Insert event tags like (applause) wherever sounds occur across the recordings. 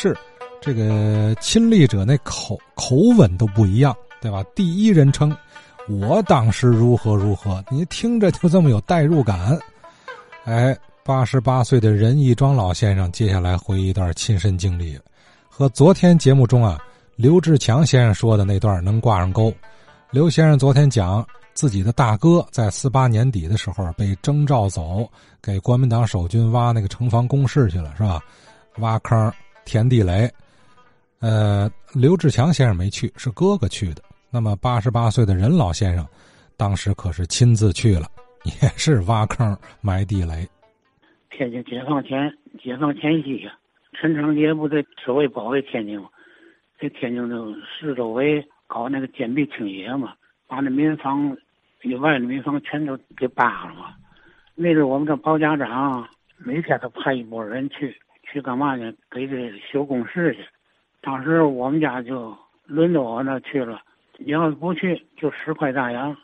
是这个亲历者那口口吻都不一样，对吧？第一人称，我当时如何如何，你听着就这么有代入感。哎，八十八岁的任义庄老先生接下来回忆一段亲身经历，和昨天节目中啊刘志强先生说的那段能挂上钩。刘先生昨天讲。自己的大哥在四八年底的时候被征召走，给国民党守军挖那个城防工事去了，是吧？挖坑、填地雷。呃，刘志强先生没去，是哥哥去的。那么八十八岁的任老先生，当时可是亲自去了，也是挖坑、埋地雷。天津解放前，解放前夕呀，陈长捷不在守卫保卫天津吗？在天津的市周围搞那个坚壁清野嘛，把那民房。里外的民房全都给扒了嘛。那阵我们这包家长每天都派一拨人去，去干嘛呢？给这修工事去。当时我们家就轮到我那去了。你要是不去，就十块大洋。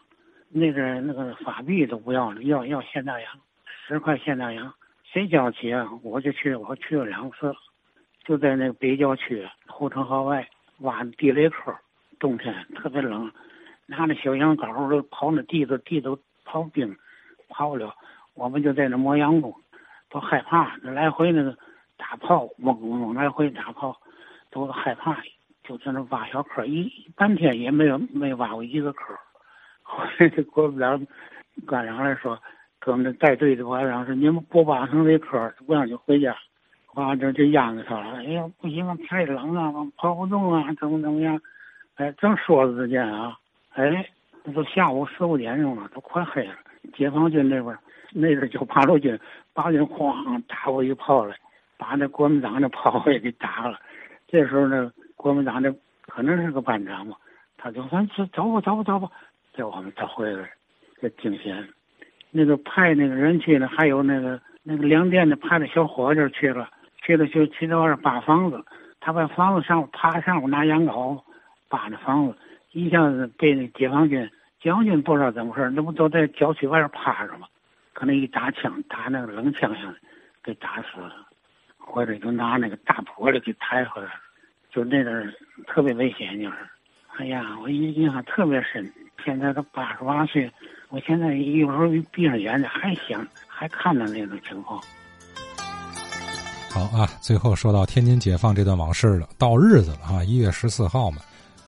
那阵那个法币都不要了，要要现大洋，十块现大洋。谁交起啊？我就去，我去了两次，就在那个北郊区护城河外挖地雷坑，冬天特别冷。拿着小羊羔都刨那地都地都刨冰，刨不了。我们就在那磨洋工，都害怕。那来回那个打炮，嗡嗡来回打炮，都害怕。就在那挖小坑，一半天也没有没挖过一个坑。(laughs) 后来这国民党官长来说，跟我们带队的官长说：“你们不挖成这坑，不让你回家。”完这就央着他了。哎呀，不行，太冷了，跑不动啊，怎么怎么样？哎，正说着之间啊。哎，那都下午四五点钟了，都快黑了。解放军那边那阵就 (laughs) 八路军，八路军哐打过一炮来，把那国民党的炮也给打了。这时候呢，国民党的可能是个班长嘛，他就说：“走吧，走吧，走吧，叫我们找回来。”这惊险。那个派那个人去了，还有那个那个粮店的派的小伙计去了，去了就去那玩意扒房子，他把房子上爬上我拿羊镐扒那房子。一下子被那解放军，解放军不知道怎么回事那不都在郊区外边趴着吗？可能一打枪，打那个冷枪上，给打死了，或者就拿那个大玻璃给抬回来，就那阵特别危险，就是。哎呀，我印印象特别深。现在都八十八岁，我现在有时候闭上眼睛还想，还看到那种情况。好啊，最后说到天津解放这段往事了，到日子了啊，一月十四号嘛。